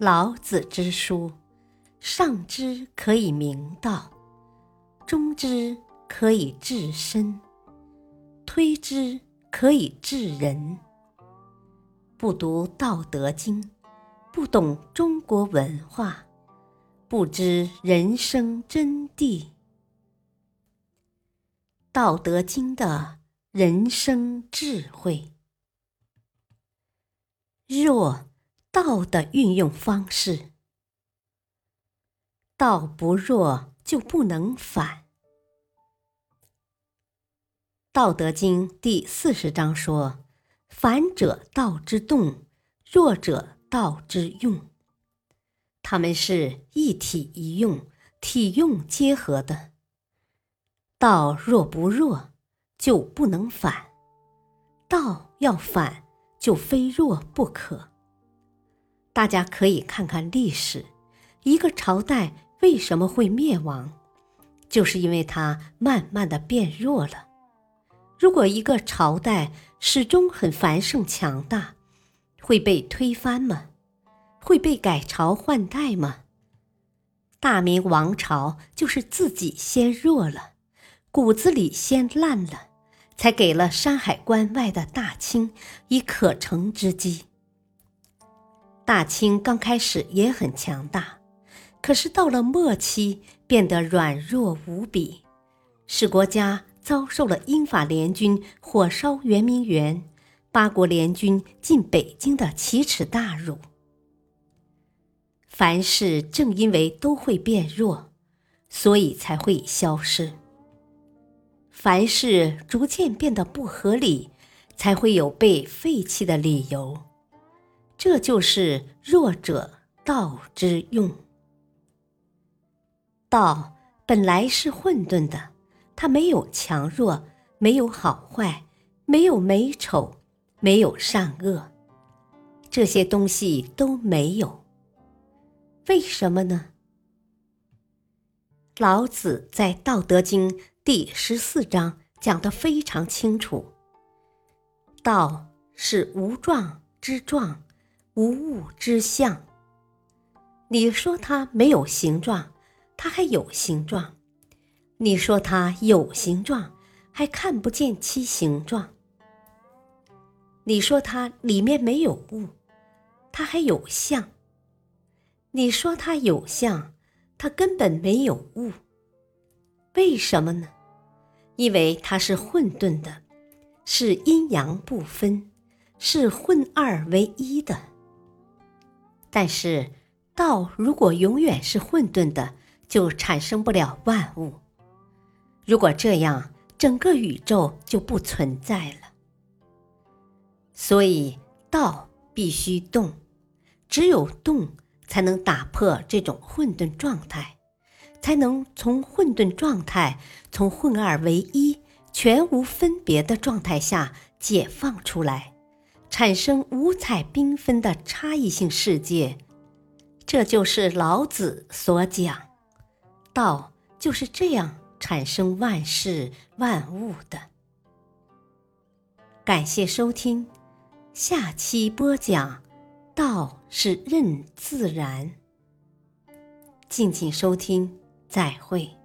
老子之书，上之可以明道，中之可以治身，推之可以治人。不读《道德经》，不懂中国文化，不知人生真谛。《道德经》的人生智慧，若。道的运用方式，道不弱就不能反。《道德经》第四十章说：“反者道之动，弱者道之用。”他们是一体一用、体用结合的。道若不弱，就不能反；道要反，就非弱不可。大家可以看看历史，一个朝代为什么会灭亡，就是因为它慢慢的变弱了。如果一个朝代始终很繁盛强大，会被推翻吗？会被改朝换代吗？大明王朝就是自己先弱了，骨子里先烂了，才给了山海关外的大清以可乘之机。大清刚开始也很强大，可是到了末期变得软弱无比，使国家遭受了英法联军火烧圆明园、八国联军进北京的奇耻大辱。凡事正因为都会变弱，所以才会消失；凡事逐渐变得不合理，才会有被废弃的理由。这就是弱者道之用。道本来是混沌的，它没有强弱，没有好坏，没有美丑，没有善恶，这些东西都没有。为什么呢？老子在《道德经》第十四章讲得非常清楚：道是无状之状。无物之象。你说它没有形状，它还有形状；你说它有形状，还看不见其形状。你说它里面没有物，它还有相；你说它有相，它根本没有物。为什么呢？因为它是混沌的，是阴阳不分，是混二为一的。但是，道如果永远是混沌的，就产生不了万物。如果这样，整个宇宙就不存在了。所以，道必须动，只有动，才能打破这种混沌状态，才能从混沌状态、从混二为一、全无分别的状态下解放出来。产生五彩缤纷的差异性世界，这就是老子所讲，道就是这样产生万事万物的。感谢收听，下期播讲，道是任自然。敬请收听，再会。